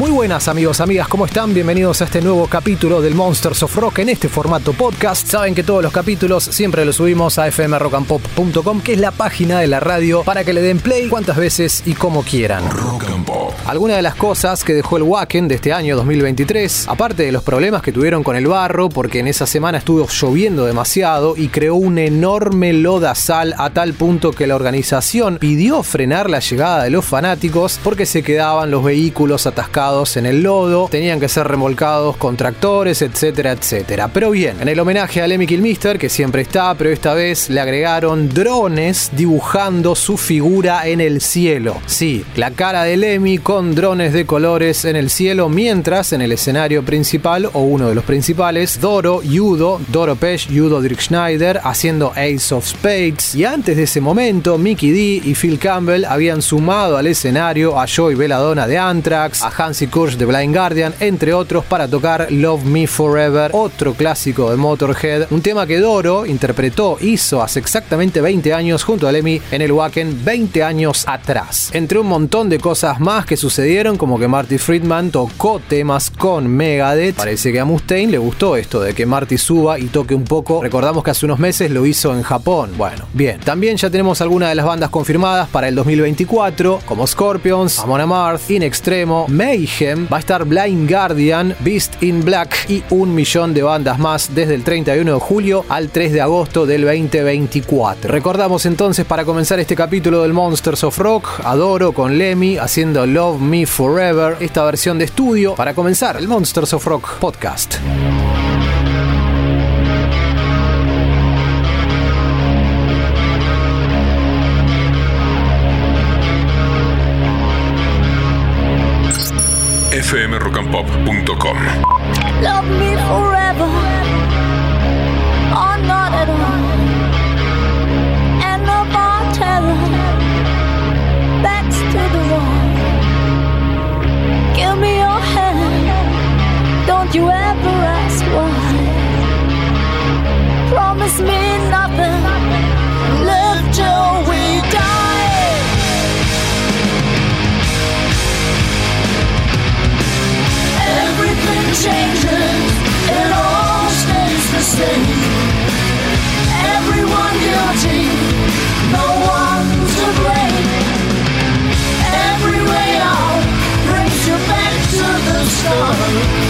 Muy buenas amigos, amigas, ¿cómo están? Bienvenidos a este nuevo capítulo del Monsters of Rock en este formato podcast. Saben que todos los capítulos siempre los subimos a fmrockandpop.com, que es la página de la radio, para que le den play cuantas veces y como quieran. Rock and Pop. Algunas de las cosas que dejó el Wacken de este año 2023, aparte de los problemas que tuvieron con el barro, porque en esa semana estuvo lloviendo demasiado y creó un enorme lodazal a tal punto que la organización pidió frenar la llegada de los fanáticos porque se quedaban los vehículos atascados en el lodo, tenían que ser remolcados con tractores, etcétera, etcétera. Pero bien, en el homenaje a Lemmy Kilmister, que siempre está, pero esta vez le agregaron drones dibujando su figura en el cielo. Sí, la cara de Lemmy con drones de colores en el cielo, mientras en el escenario principal, o uno de los principales, Doro, Yudo, Doro Pesh, Yudo Dirk Schneider, haciendo Ace of Spades. Y antes de ese momento, Mickey D y Phil Campbell habían sumado al escenario a Joey Belladonna de Anthrax, a Kurz de Blind Guardian, entre otros, para tocar Love Me Forever, otro clásico de Motorhead, un tema que Doro interpretó, hizo hace exactamente 20 años junto a Lemmy en el Wacken 20 años atrás. Entre un montón de cosas más que sucedieron, como que Marty Friedman tocó temas con Megadeth, parece que a Mustaine le gustó esto de que Marty suba y toque un poco, recordamos que hace unos meses lo hizo en Japón, bueno, bien, también ya tenemos algunas de las bandas confirmadas para el 2024, como Scorpions, Amon Amarth, In Extremo, Va a estar Blind Guardian, Beast in Black y un millón de bandas más desde el 31 de julio al 3 de agosto del 2024. Recordamos entonces para comenzar este capítulo del Monsters of Rock, Adoro con Lemmy haciendo Love Me Forever, esta versión de estudio para comenzar el Monsters of Rock podcast. fmrockandpop.com. Love me forever, or not at all. And more terror, backs to the wall. Give me your hand, don't you ever ask why. Promise me changes, it all stays the same. Everyone guilty, no one to blame. Every way out brings you back to the start.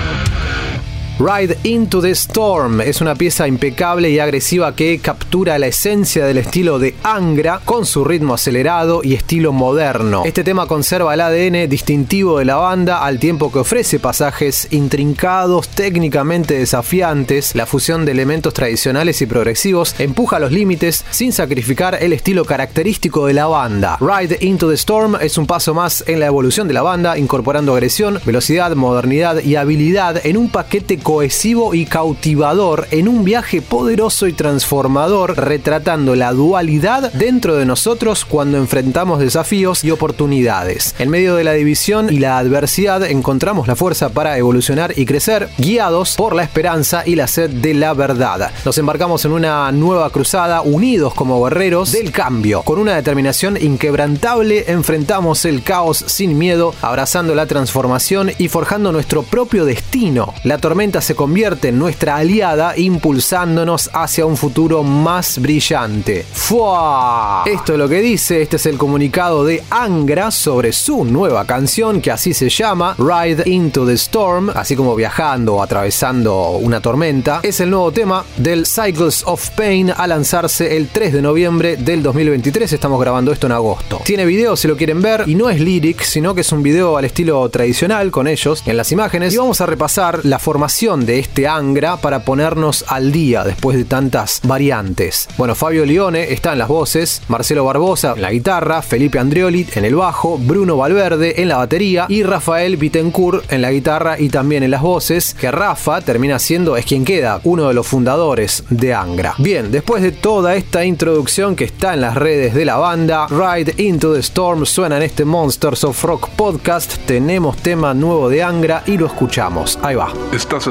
Ride Into the Storm es una pieza impecable y agresiva que captura la esencia del estilo de Angra con su ritmo acelerado y estilo moderno. Este tema conserva el ADN distintivo de la banda al tiempo que ofrece pasajes intrincados, técnicamente desafiantes. La fusión de elementos tradicionales y progresivos empuja los límites sin sacrificar el estilo característico de la banda. Ride Into the Storm es un paso más en la evolución de la banda, incorporando agresión, velocidad, modernidad y habilidad en un paquete cohesivo y cautivador en un viaje poderoso y transformador, retratando la dualidad dentro de nosotros cuando enfrentamos desafíos y oportunidades. En medio de la división y la adversidad encontramos la fuerza para evolucionar y crecer, guiados por la esperanza y la sed de la verdad. Nos embarcamos en una nueva cruzada, unidos como guerreros del cambio. Con una determinación inquebrantable enfrentamos el caos sin miedo, abrazando la transformación y forjando nuestro propio destino. La tormenta se convierte en nuestra aliada, impulsándonos hacia un futuro más brillante. ¡Fua! Esto es lo que dice, este es el comunicado de Angra sobre su nueva canción que así se llama, Ride Into the Storm, así como viajando o atravesando una tormenta. Es el nuevo tema del Cycles of Pain a lanzarse el 3 de noviembre del 2023, estamos grabando esto en agosto. Tiene video si lo quieren ver y no es lyric, sino que es un video al estilo tradicional con ellos en las imágenes y vamos a repasar la formación de este Angra para ponernos al día después de tantas variantes. Bueno, Fabio Lione está en las voces, Marcelo Barbosa en la guitarra, Felipe Andrioli en el bajo, Bruno Valverde en la batería y Rafael Bittencourt en la guitarra y también en las voces, que Rafa termina siendo es quien queda, uno de los fundadores de Angra. Bien, después de toda esta introducción que está en las redes de la banda, Ride Into the Storm suena en este Monsters of Rock podcast, tenemos tema nuevo de Angra y lo escuchamos. Ahí va. Estás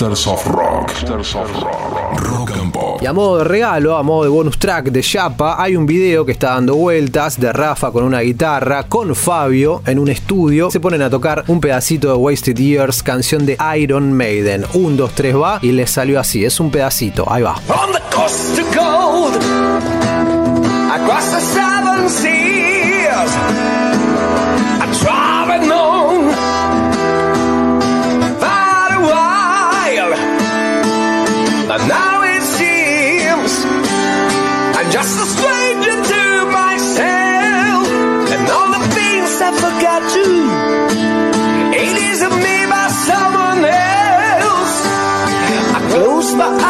Monsters of Rock. Monsters of Rock. Rock and Pop. Y a modo de regalo, a modo de bonus track de Chapa, hay un video que está dando vueltas de Rafa con una guitarra, con Fabio en un estudio. Se ponen a tocar un pedacito de Wasted Years, canción de Iron Maiden. Un, dos, tres va y les salió así. Es un pedacito. Ahí va. On the coast of gold, across the seven seas, I I forgot to. It isn't me, but someone else. I close my eyes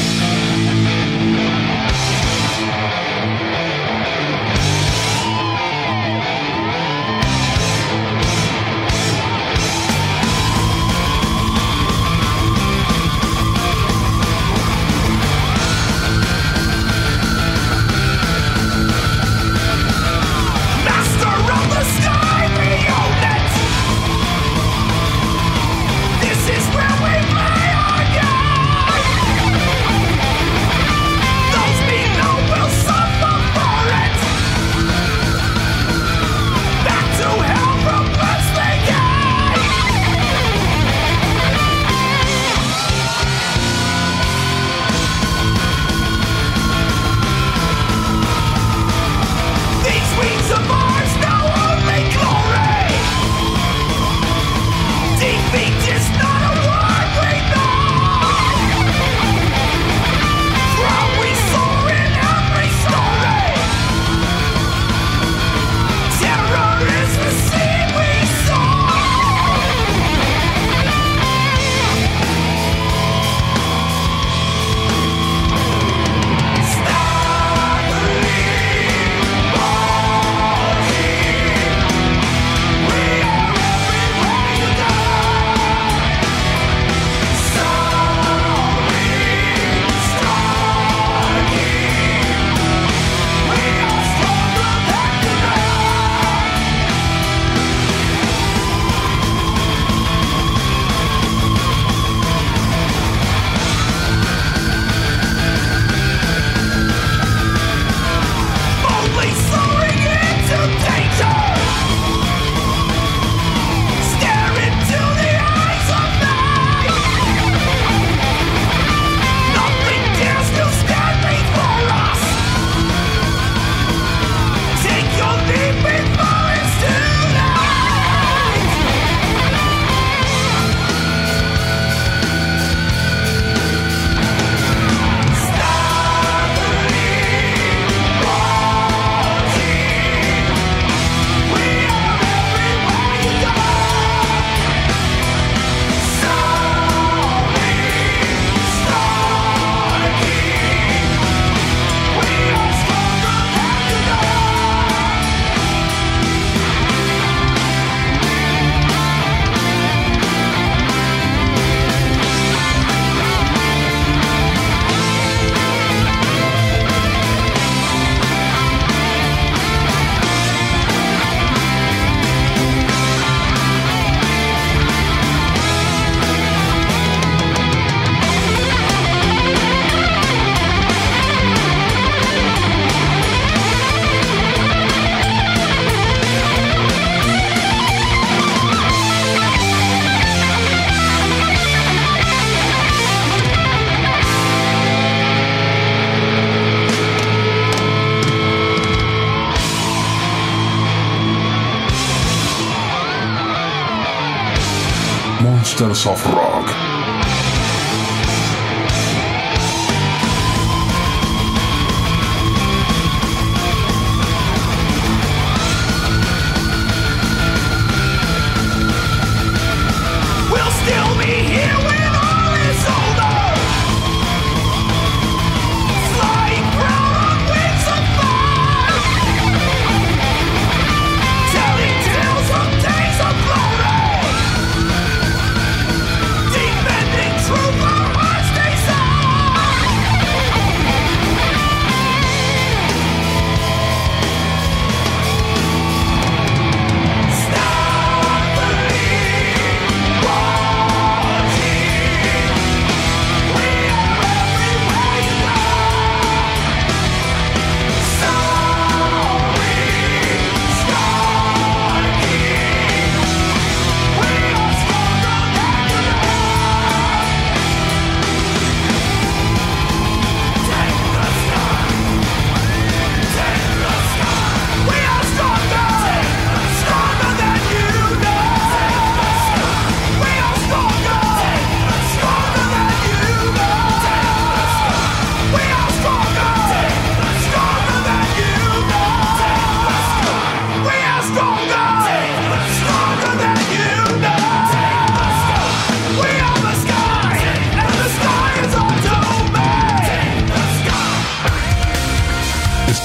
Monsters of Rock.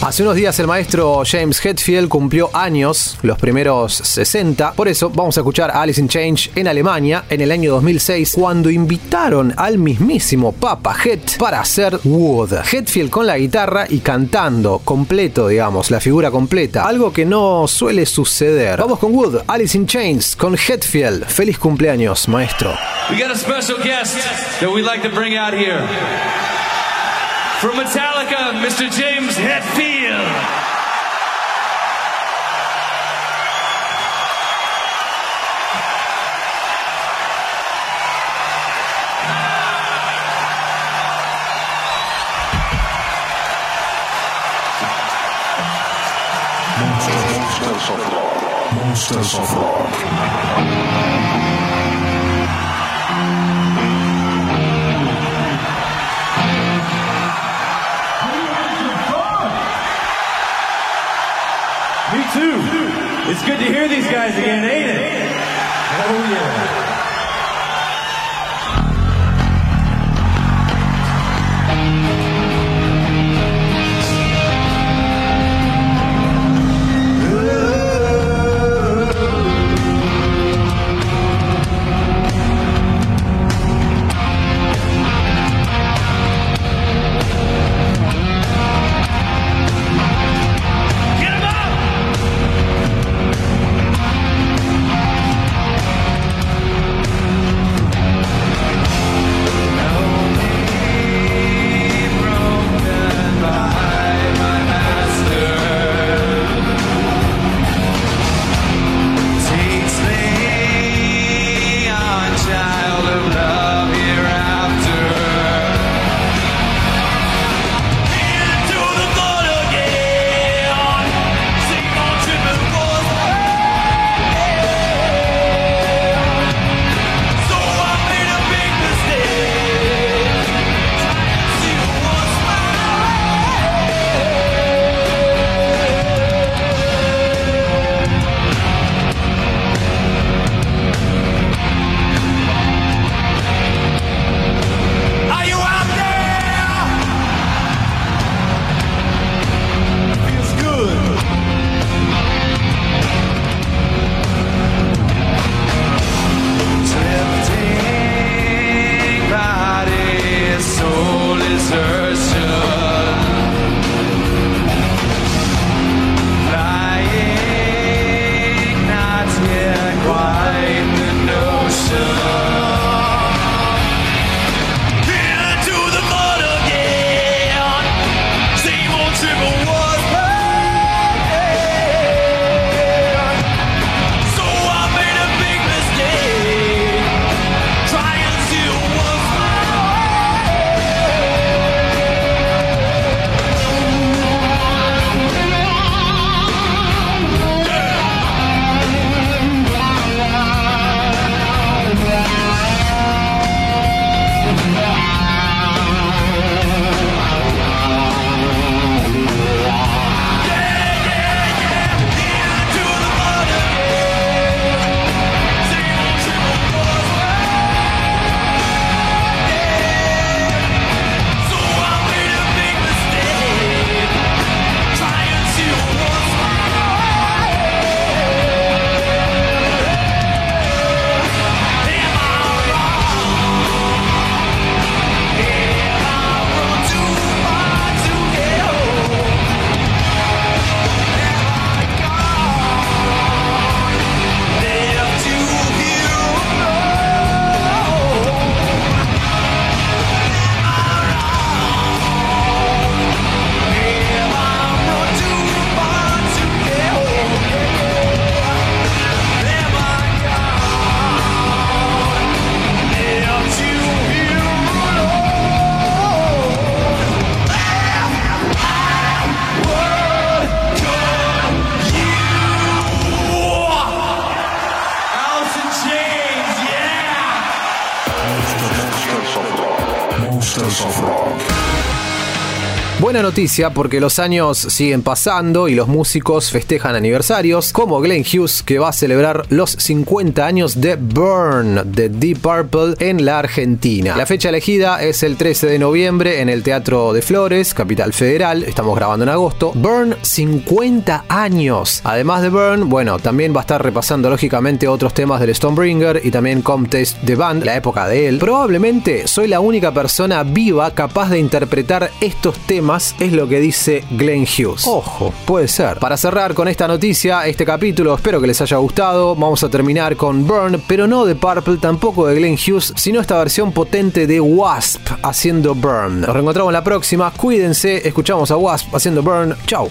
Hace unos días el maestro James Hetfield cumplió años, los primeros 60. Por eso vamos a escuchar a Alice in Change en Alemania en el año 2006, cuando invitaron al mismísimo Papa Het para hacer Wood. Hetfield con la guitarra y cantando completo, digamos, la figura completa. Algo que no suele suceder. Vamos con Wood, Alice in Chains, con Hetfield. Feliz cumpleaños, maestro. We got a special guest that we'd like to bring out here. From Metallica, Mr. James Hetfield. Monsters of Rock. Monsters of Rock. Good to hear these guys again, ain't it? Oh yeah. Noticia porque los años siguen pasando y los músicos festejan aniversarios, como Glenn Hughes que va a celebrar los 50 años de Burn de Deep Purple en la Argentina. La fecha elegida es el 13 de noviembre en el Teatro de Flores, Capital Federal, estamos grabando en agosto. Burn 50 años. Además de Burn, bueno, también va a estar repasando lógicamente otros temas del Stonebringer y también Comtest de Band, la época de él. Probablemente soy la única persona viva capaz de interpretar estos temas es lo que dice Glenn Hughes. Ojo, puede ser. Para cerrar con esta noticia, este capítulo, espero que les haya gustado. Vamos a terminar con Burn, pero no de Purple, tampoco de Glenn Hughes, sino esta versión potente de Wasp haciendo Burn. Nos reencontramos la próxima. Cuídense, escuchamos a Wasp haciendo Burn. Chau.